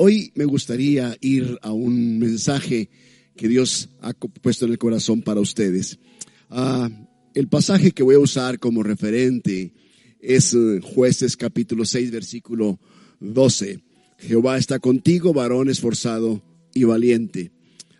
Hoy me gustaría ir a un mensaje que Dios ha puesto en el corazón para ustedes. Ah, el pasaje que voy a usar como referente es eh, jueces capítulo 6 versículo 12. Jehová está contigo, varón esforzado y valiente.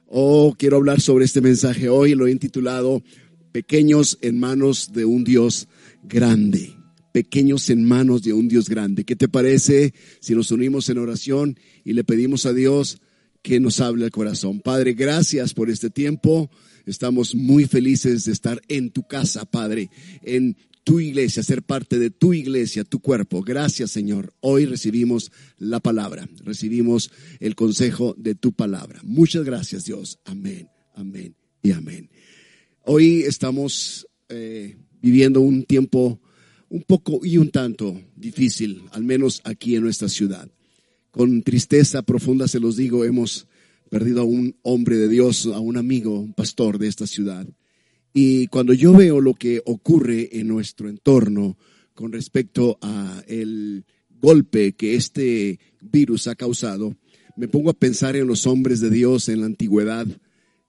Oh, quiero hablar sobre este mensaje hoy, lo he intitulado Pequeños en manos de un Dios grande. Pequeños en manos de un Dios grande. ¿Qué te parece si nos unimos en oración y le pedimos a Dios que nos hable el corazón? Padre, gracias por este tiempo. Estamos muy felices de estar en tu casa, Padre, en tu iglesia, ser parte de tu iglesia, tu cuerpo. Gracias, Señor. Hoy recibimos la palabra, recibimos el consejo de tu palabra. Muchas gracias, Dios. Amén, amén y amén. Hoy estamos eh, viviendo un tiempo un poco y un tanto difícil, al menos aquí en nuestra ciudad. Con tristeza profunda se los digo, hemos perdido a un hombre de Dios, a un amigo, un pastor de esta ciudad. Y cuando yo veo lo que ocurre en nuestro entorno con respecto a el golpe que este virus ha causado, me pongo a pensar en los hombres de Dios en la antigüedad,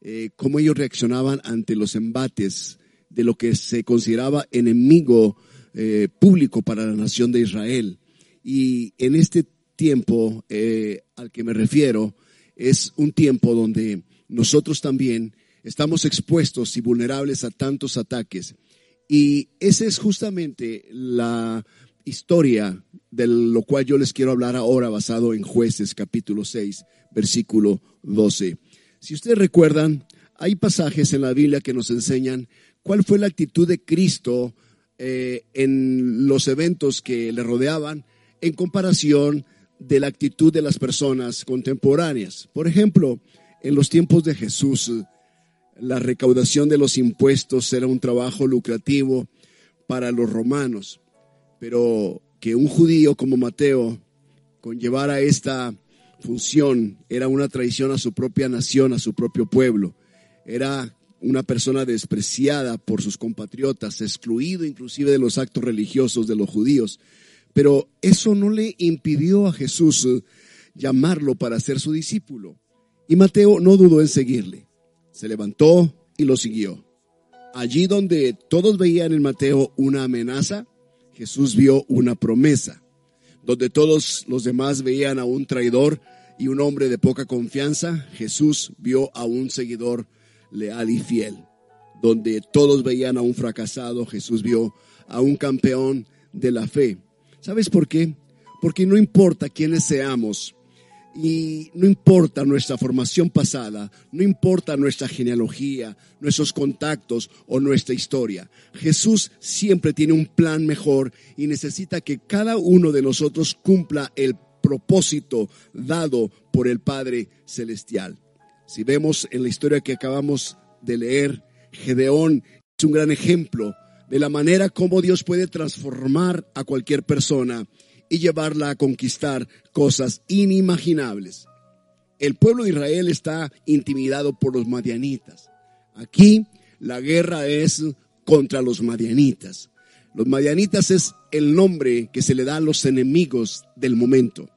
eh, cómo ellos reaccionaban ante los embates de lo que se consideraba enemigo eh, público para la nación de Israel. Y en este tiempo eh, al que me refiero es un tiempo donde nosotros también estamos expuestos y vulnerables a tantos ataques. Y esa es justamente la historia de lo cual yo les quiero hablar ahora basado en jueces capítulo 6, versículo 12. Si ustedes recuerdan, hay pasajes en la Biblia que nos enseñan cuál fue la actitud de Cristo eh, en los eventos que le rodeaban en comparación de la actitud de las personas contemporáneas. Por ejemplo, en los tiempos de Jesús, la recaudación de los impuestos era un trabajo lucrativo para los romanos, pero que un judío como Mateo conllevara esta función era una traición a su propia nación, a su propio pueblo. Era una persona despreciada por sus compatriotas, excluido inclusive de los actos religiosos de los judíos. Pero eso no le impidió a Jesús llamarlo para ser su discípulo. Y Mateo no dudó en seguirle se levantó y lo siguió. Allí donde todos veían en Mateo una amenaza, Jesús vio una promesa. Donde todos los demás veían a un traidor y un hombre de poca confianza, Jesús vio a un seguidor leal y fiel. Donde todos veían a un fracasado, Jesús vio a un campeón de la fe. ¿Sabes por qué? Porque no importa quiénes seamos, y no importa nuestra formación pasada, no importa nuestra genealogía, nuestros contactos o nuestra historia. Jesús siempre tiene un plan mejor y necesita que cada uno de nosotros cumpla el propósito dado por el Padre Celestial. Si vemos en la historia que acabamos de leer, Gedeón es un gran ejemplo de la manera como Dios puede transformar a cualquier persona y llevarla a conquistar cosas inimaginables. El pueblo de Israel está intimidado por los madianitas. Aquí la guerra es contra los madianitas. Los madianitas es el nombre que se le da a los enemigos del momento.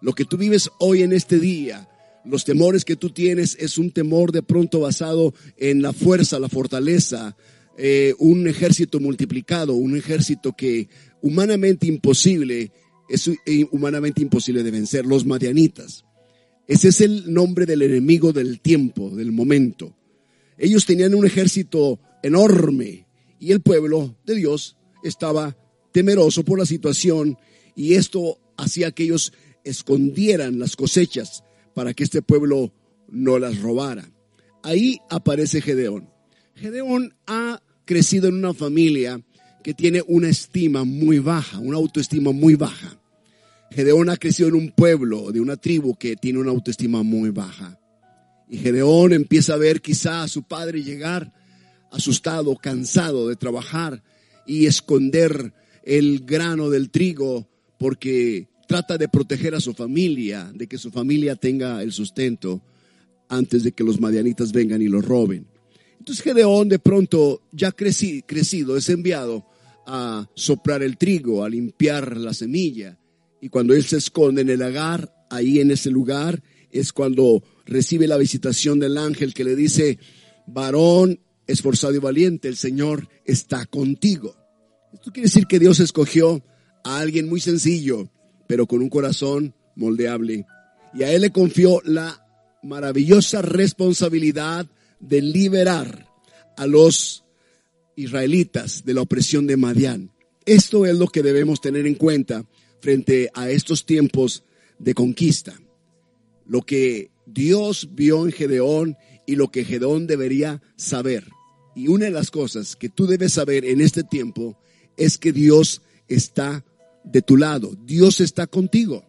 Lo que tú vives hoy en este día, los temores que tú tienes es un temor de pronto basado en la fuerza, la fortaleza, eh, un ejército multiplicado, un ejército que humanamente imposible es humanamente imposible de vencer, los madianitas. Ese es el nombre del enemigo del tiempo, del momento. Ellos tenían un ejército enorme y el pueblo de Dios estaba temeroso por la situación y esto hacía que ellos escondieran las cosechas para que este pueblo no las robara. Ahí aparece Gedeón. Gedeón ha crecido en una familia que tiene una estima muy baja, una autoestima muy baja. Gedeón ha crecido en un pueblo, de una tribu que tiene una autoestima muy baja. Y Gedeón empieza a ver quizá a su padre llegar asustado, cansado de trabajar y esconder el grano del trigo porque trata de proteger a su familia, de que su familia tenga el sustento antes de que los madianitas vengan y lo roben. Entonces Gedeón de pronto, ya crecido, es enviado a soplar el trigo, a limpiar la semilla. Y cuando él se esconde en el lagar, ahí en ese lugar es cuando recibe la visitación del ángel que le dice, varón esforzado y valiente, el Señor está contigo. Esto quiere decir que Dios escogió a alguien muy sencillo, pero con un corazón moldeable. Y a él le confió la maravillosa responsabilidad de liberar a los israelitas de la opresión de Madián. Esto es lo que debemos tener en cuenta frente a estos tiempos de conquista. Lo que Dios vio en Gedeón y lo que Gedeón debería saber. Y una de las cosas que tú debes saber en este tiempo es que Dios está de tu lado. Dios está contigo.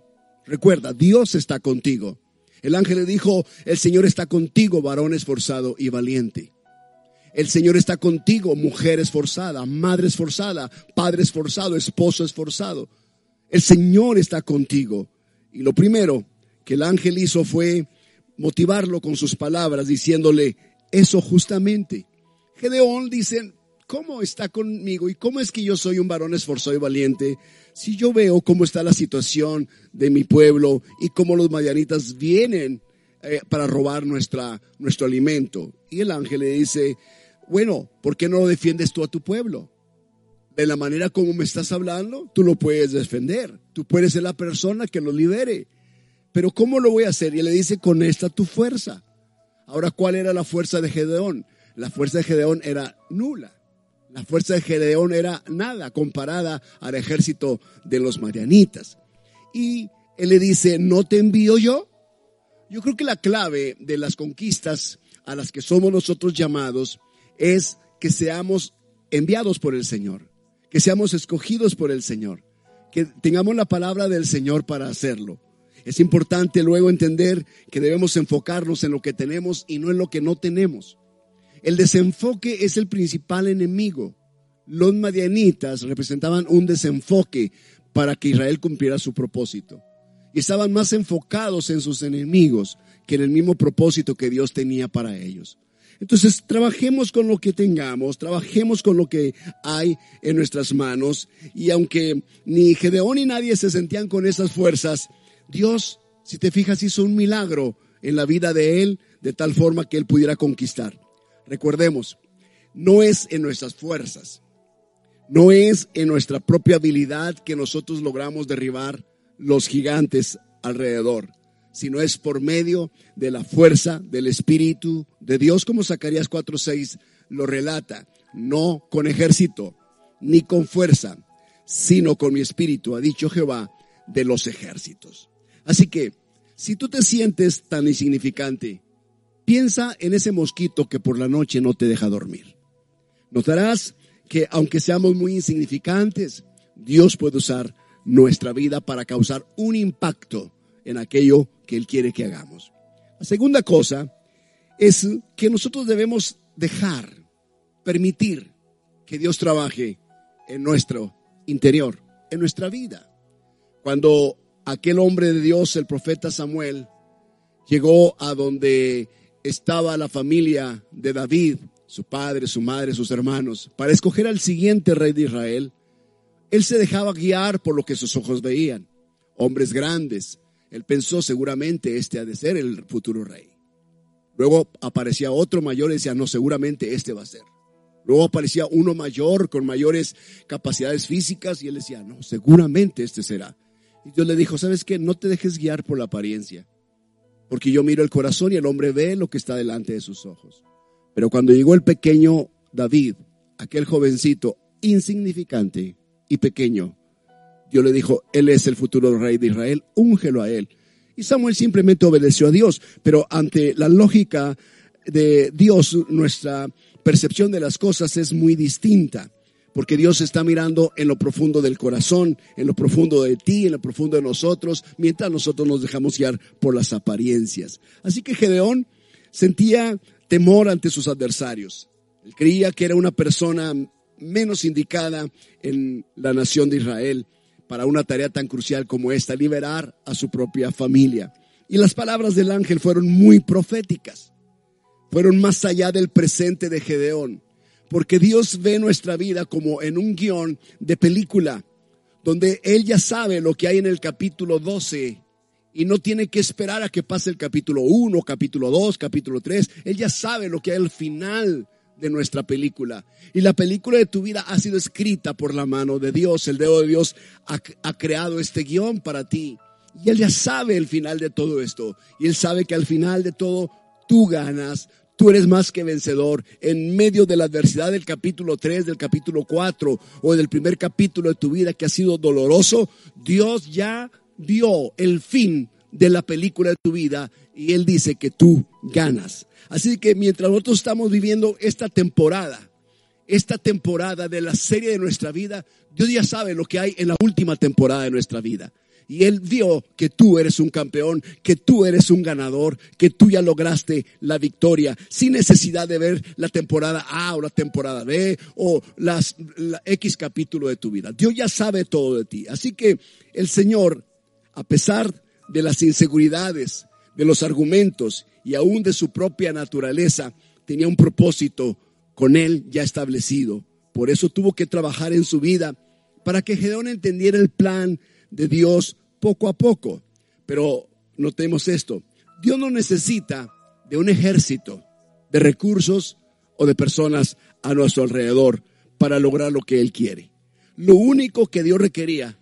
Recuerda, Dios está contigo. El ángel le dijo, el Señor está contigo, varón esforzado y valiente. El Señor está contigo, mujer esforzada, madre esforzada, padre esforzado, esposo esforzado. El Señor está contigo. Y lo primero que el ángel hizo fue motivarlo con sus palabras, diciéndole eso justamente. Gedeón dice, ¿cómo está conmigo y cómo es que yo soy un varón esforzado y valiente si yo veo cómo está la situación de mi pueblo y cómo los madianitas vienen eh, para robar nuestra, nuestro alimento? Y el ángel le dice, bueno, ¿por qué no lo defiendes tú a tu pueblo? De la manera como me estás hablando, tú lo puedes defender. Tú puedes ser la persona que lo lidere. Pero ¿cómo lo voy a hacer? Y le dice, con esta tu fuerza. Ahora, ¿cuál era la fuerza de Gedeón? La fuerza de Gedeón era nula. La fuerza de Gedeón era nada comparada al ejército de los marianitas. Y él le dice, ¿no te envío yo? Yo creo que la clave de las conquistas a las que somos nosotros llamados es que seamos enviados por el Señor, que seamos escogidos por el Señor, que tengamos la palabra del Señor para hacerlo. Es importante luego entender que debemos enfocarnos en lo que tenemos y no en lo que no tenemos. El desenfoque es el principal enemigo. Los madianitas representaban un desenfoque para que Israel cumpliera su propósito. Y estaban más enfocados en sus enemigos que en el mismo propósito que Dios tenía para ellos. Entonces, trabajemos con lo que tengamos, trabajemos con lo que hay en nuestras manos. Y aunque ni Gedeón ni nadie se sentían con esas fuerzas, Dios, si te fijas, hizo un milagro en la vida de él de tal forma que él pudiera conquistar. Recordemos, no es en nuestras fuerzas, no es en nuestra propia habilidad que nosotros logramos derribar los gigantes alrededor, sino es por medio de la fuerza del Espíritu de Dios, como Zacarías 4:6 lo relata, no con ejército, ni con fuerza, sino con mi espíritu, ha dicho Jehová de los ejércitos. Así que, si tú te sientes tan insignificante, Piensa en ese mosquito que por la noche no te deja dormir. Notarás que aunque seamos muy insignificantes, Dios puede usar nuestra vida para causar un impacto en aquello que Él quiere que hagamos. La segunda cosa es que nosotros debemos dejar, permitir que Dios trabaje en nuestro interior, en nuestra vida. Cuando aquel hombre de Dios, el profeta Samuel, llegó a donde estaba la familia de David, su padre, su madre, sus hermanos, para escoger al siguiente rey de Israel, él se dejaba guiar por lo que sus ojos veían. Hombres grandes. Él pensó seguramente este ha de ser el futuro rey. Luego aparecía otro mayor y decía, no, seguramente este va a ser. Luego aparecía uno mayor con mayores capacidades físicas y él decía, no, seguramente este será. Y Dios le dijo, ¿sabes qué? No te dejes guiar por la apariencia. Porque yo miro el corazón y el hombre ve lo que está delante de sus ojos. Pero cuando llegó el pequeño David, aquel jovencito insignificante y pequeño, Dios le dijo, Él es el futuro rey de Israel, úngelo a Él. Y Samuel simplemente obedeció a Dios, pero ante la lógica de Dios, nuestra percepción de las cosas es muy distinta porque Dios está mirando en lo profundo del corazón, en lo profundo de ti, en lo profundo de nosotros, mientras nosotros nos dejamos guiar por las apariencias. Así que Gedeón sentía temor ante sus adversarios. Él creía que era una persona menos indicada en la nación de Israel para una tarea tan crucial como esta, liberar a su propia familia. Y las palabras del ángel fueron muy proféticas, fueron más allá del presente de Gedeón porque Dios ve nuestra vida como en un guion de película, donde Él ya sabe lo que hay en el capítulo 12 y no tiene que esperar a que pase el capítulo 1, capítulo 2, capítulo 3. Él ya sabe lo que hay al final de nuestra película. Y la película de tu vida ha sido escrita por la mano de Dios. El dedo de Dios ha, ha, creado este guion para ti. Y Él ya sabe el final de todo esto. Y Él sabe que al final de todo tú ganas. Tú eres más que vencedor. En medio de la adversidad del capítulo 3, del capítulo 4 o del primer capítulo de tu vida que ha sido doloroso, Dios ya vio el fin de la película de tu vida y Él dice que tú ganas. Así que mientras nosotros estamos viviendo esta temporada, esta temporada de la serie de nuestra vida, Dios ya sabe lo que hay en la última temporada de nuestra vida. Y Él vio que tú eres un campeón, que tú eres un ganador, que tú ya lograste la victoria, sin necesidad de ver la temporada A o la temporada B o las, la X capítulo de tu vida. Dios ya sabe todo de ti. Así que el Señor, a pesar de las inseguridades, de los argumentos y aún de su propia naturaleza, tenía un propósito con Él ya establecido. Por eso tuvo que trabajar en su vida para que Gedeón entendiera el plan de Dios poco a poco. Pero notemos esto, Dios no necesita de un ejército de recursos o de personas a nuestro alrededor para lograr lo que Él quiere. Lo único que Dios requería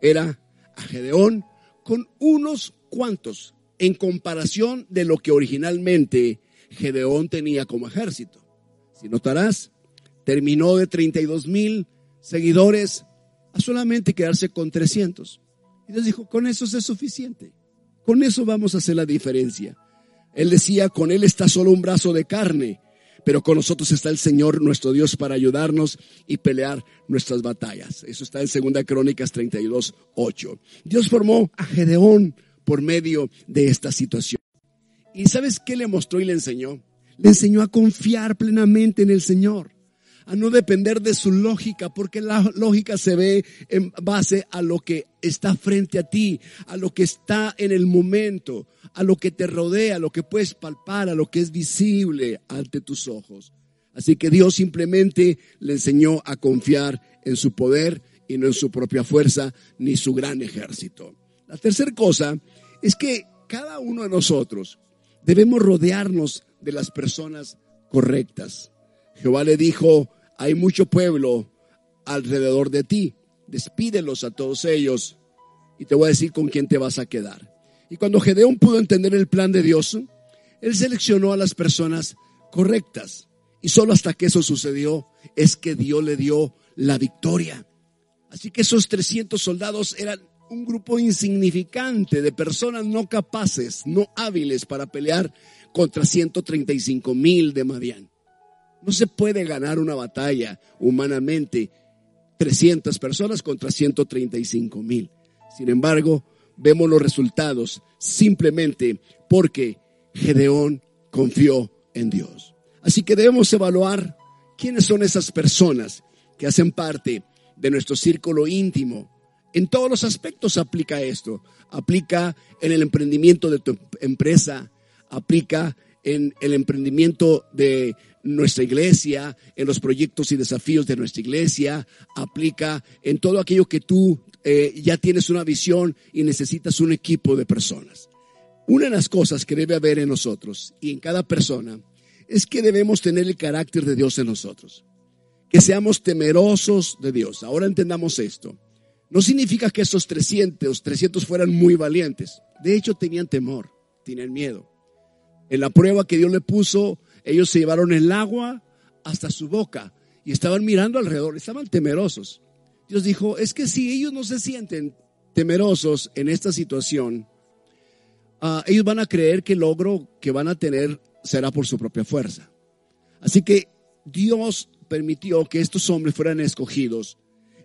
era a Gedeón con unos cuantos en comparación de lo que originalmente Gedeón tenía como ejército. Si notarás, terminó de 32 mil seguidores a solamente quedarse con 300. Y Dios dijo, con eso es suficiente. Con eso vamos a hacer la diferencia. Él decía, con Él está solo un brazo de carne, pero con nosotros está el Señor nuestro Dios para ayudarnos y pelear nuestras batallas. Eso está en 2 Crónicas 32, 8. Dios formó a Gedeón por medio de esta situación. ¿Y sabes qué le mostró y le enseñó? Le enseñó a confiar plenamente en el Señor a no depender de su lógica, porque la lógica se ve en base a lo que está frente a ti, a lo que está en el momento, a lo que te rodea, a lo que puedes palpar, a lo que es visible ante tus ojos. Así que Dios simplemente le enseñó a confiar en su poder y no en su propia fuerza ni su gran ejército. La tercera cosa es que cada uno de nosotros debemos rodearnos de las personas correctas. Jehová le dijo hay mucho pueblo alrededor de ti. Despídelos a todos ellos y te voy a decir con quién te vas a quedar. Y cuando Gedeón pudo entender el plan de Dios, él seleccionó a las personas correctas. Y solo hasta que eso sucedió es que Dios le dio la victoria. Así que esos 300 soldados eran un grupo insignificante de personas no capaces, no hábiles para pelear contra 135 mil de Madián. No se puede ganar una batalla humanamente 300 personas contra 135 mil. Sin embargo, vemos los resultados simplemente porque Gedeón confió en Dios. Así que debemos evaluar quiénes son esas personas que hacen parte de nuestro círculo íntimo. En todos los aspectos aplica esto. Aplica en el emprendimiento de tu empresa, aplica en el emprendimiento de nuestra iglesia, en los proyectos y desafíos de nuestra iglesia, aplica en todo aquello que tú eh, ya tienes una visión y necesitas un equipo de personas. Una de las cosas que debe haber en nosotros y en cada persona es que debemos tener el carácter de Dios en nosotros. Que seamos temerosos de Dios. Ahora entendamos esto. No significa que esos 300, 300 fueran muy valientes. De hecho, tenían temor, tenían miedo. En la prueba que Dios le puso, ellos se llevaron el agua hasta su boca y estaban mirando alrededor, estaban temerosos. Dios dijo, es que si ellos no se sienten temerosos en esta situación, uh, ellos van a creer que el logro que van a tener será por su propia fuerza. Así que Dios permitió que estos hombres fueran escogidos.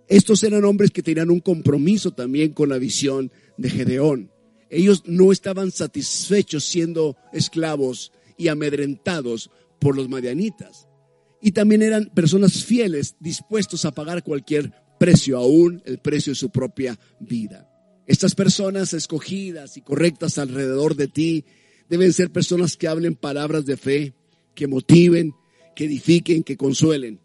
Estos eran hombres que tenían un compromiso también con la visión de Gedeón. Ellos no estaban satisfechos siendo esclavos y amedrentados por los madianitas. Y también eran personas fieles, dispuestos a pagar cualquier precio, aún el precio de su propia vida. Estas personas escogidas y correctas alrededor de ti deben ser personas que hablen palabras de fe, que motiven, que edifiquen, que consuelen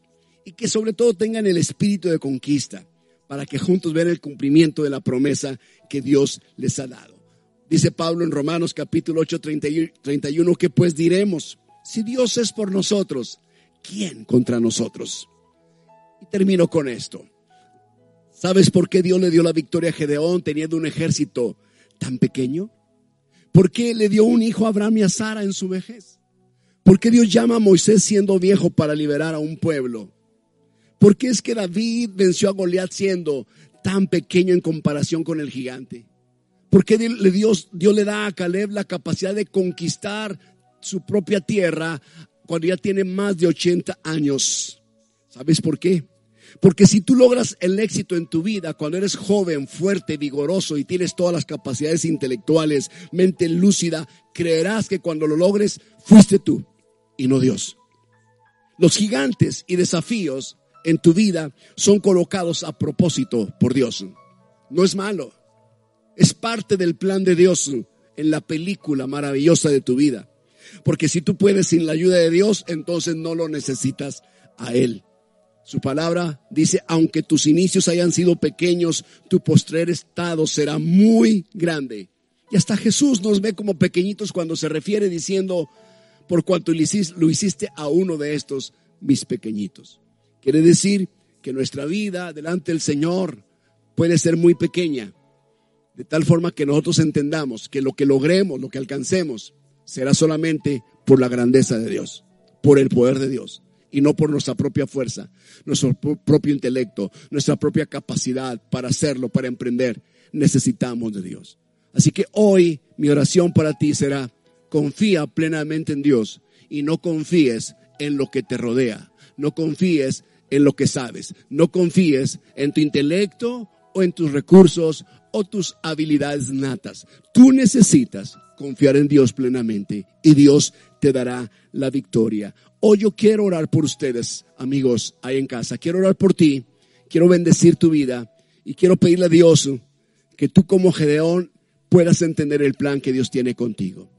y que sobre todo tengan el espíritu de conquista para que juntos vean el cumplimiento de la promesa que Dios les ha dado. Dice Pablo en Romanos capítulo 8, 31, que pues diremos, si Dios es por nosotros, ¿quién contra nosotros? Y termino con esto. ¿Sabes por qué Dios le dio la victoria a Gedeón teniendo un ejército tan pequeño? ¿Por qué le dio un hijo a Abraham y a Sara en su vejez? ¿Por qué Dios llama a Moisés siendo viejo para liberar a un pueblo? ¿Por qué es que David venció a Goliat siendo tan pequeño en comparación con el gigante? ¿Por qué Dios, Dios le da a Caleb la capacidad de conquistar su propia tierra cuando ya tiene más de 80 años? ¿Sabes por qué? Porque si tú logras el éxito en tu vida cuando eres joven, fuerte, vigoroso y tienes todas las capacidades intelectuales, mente lúcida, creerás que cuando lo logres fuiste tú y no Dios. Los gigantes y desafíos en tu vida son colocados a propósito por Dios. No es malo. Es parte del plan de Dios en la película maravillosa de tu vida. Porque si tú puedes sin la ayuda de Dios, entonces no lo necesitas a Él. Su palabra dice, aunque tus inicios hayan sido pequeños, tu postrer estado será muy grande. Y hasta Jesús nos ve como pequeñitos cuando se refiere diciendo, por cuanto lo hiciste a uno de estos, mis pequeñitos. Quiere decir que nuestra vida delante del Señor puede ser muy pequeña, de tal forma que nosotros entendamos que lo que logremos, lo que alcancemos, será solamente por la grandeza de Dios, por el poder de Dios y no por nuestra propia fuerza, nuestro propio intelecto, nuestra propia capacidad para hacerlo, para emprender. Necesitamos de Dios. Así que hoy mi oración para ti será, confía plenamente en Dios y no confíes en lo que te rodea. No confíes en lo que sabes. No confíes en tu intelecto o en tus recursos tus habilidades natas. Tú necesitas confiar en Dios plenamente y Dios te dará la victoria. Hoy yo quiero orar por ustedes, amigos, ahí en casa. Quiero orar por ti, quiero bendecir tu vida y quiero pedirle a Dios que tú como Gedeón puedas entender el plan que Dios tiene contigo.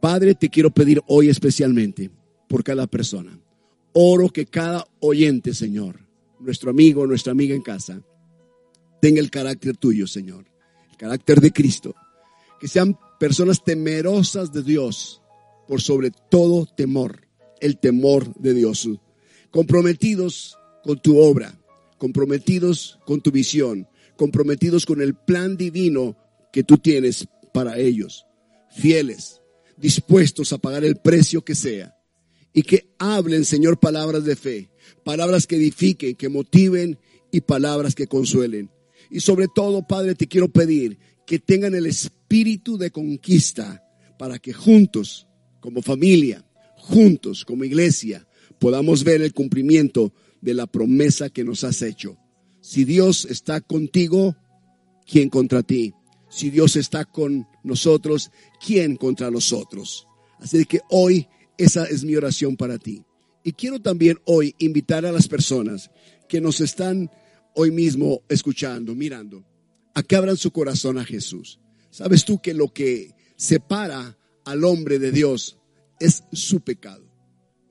Padre, te quiero pedir hoy especialmente por cada persona. Oro que cada oyente, Señor, nuestro amigo, nuestra amiga en casa, tenga el carácter tuyo, Señor, el carácter de Cristo. Que sean personas temerosas de Dios por sobre todo temor, el temor de Dios. Comprometidos con tu obra, comprometidos con tu visión, comprometidos con el plan divino que tú tienes para ellos. Fieles, dispuestos a pagar el precio que sea y que hablen, Señor, palabras de fe, palabras que edifiquen, que motiven y palabras que consuelen. Y sobre todo, Padre, te quiero pedir que tengan el espíritu de conquista para que juntos, como familia, juntos, como iglesia, podamos ver el cumplimiento de la promesa que nos has hecho. Si Dios está contigo, ¿quién contra ti? Si Dios está con nosotros, ¿quién contra nosotros? Así que hoy esa es mi oración para ti. Y quiero también hoy invitar a las personas que nos están hoy mismo escuchando, mirando, a que abran su corazón a Jesús. Sabes tú que lo que separa al hombre de Dios es su pecado.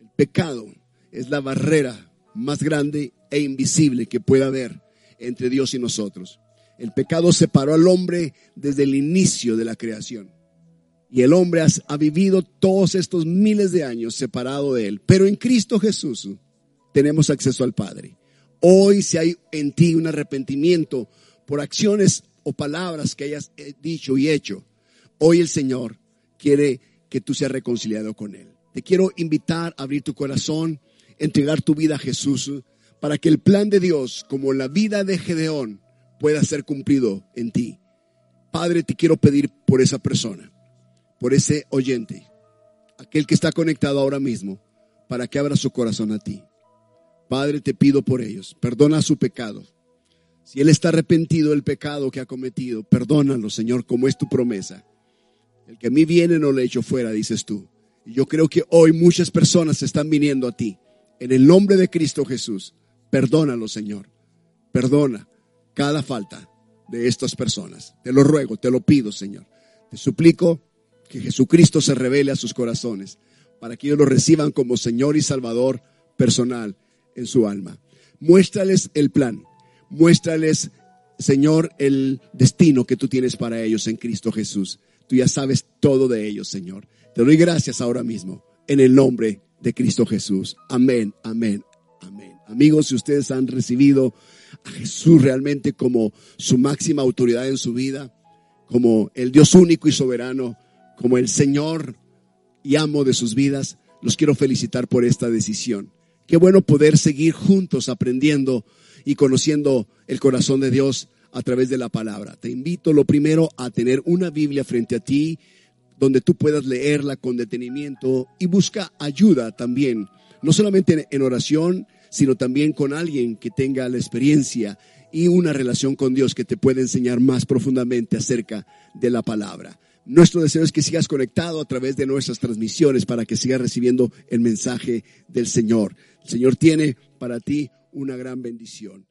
El pecado es la barrera más grande e invisible que pueda haber entre Dios y nosotros. El pecado separó al hombre desde el inicio de la creación. Y el hombre ha, vivido todos estos miles de años separado de él. Pero en Cristo Jesús tenemos acceso al Padre. Hoy si hay en ti un arrepentimiento por acciones o palabras que hayas eh, dicho y hecho, hoy el Señor quiere que tú seas reconciliado con Él. Te quiero invitar a abrir tu corazón, entregar tu vida a Jesús, para que el plan de Dios, como la vida de Gedeón, pueda ser cumplido en ti. Padre, te quiero pedir por esa persona por ese oyente, aquel que está conectado ahora mismo, para que abra su corazón a ti. Padre, te pido por ellos, perdona su pecado. Si él está arrepentido del pecado que ha cometido, perdónalo, Señor, como es tu promesa. El que a mí viene no le echo fuera, dices tú. Y yo creo que hoy muchas personas están viniendo a ti. En el nombre de Cristo Jesús, perdónalo, Señor. Perdona cada falta de estas personas. Te lo ruego, te lo pido, Señor. Te suplico que Jesucristo se revele a sus corazones para que ellos lo reciban como Señor y Salvador personal en su alma. Muéstrales el plan, muéstrales, Señor, el destino que tú tienes para ellos en Cristo Jesús. Tú ya sabes todo de ellos, Señor. Te doy gracias ahora mismo, en el nombre de Cristo Jesús. Amén, amén, amén. Amigos, si ustedes han recibido a Jesús realmente como su máxima autoridad en su vida, como el Dios único y soberano, como el Señor y amo de sus vidas, los quiero felicitar por esta decisión. Qué bueno poder seguir juntos aprendiendo y conociendo el corazón de Dios a través de la palabra. Te invito lo primero a tener una Biblia frente a ti donde tú puedas leerla con detenimiento y busca ayuda también, no solamente en oración, sino también con alguien que tenga la experiencia y una relación con Dios que te pueda enseñar más profundamente acerca de la palabra. Nuestro deseo es que sigas conectado a través de nuestras transmisiones para que sigas recibiendo el mensaje del Señor. El Señor tiene para ti una gran bendición.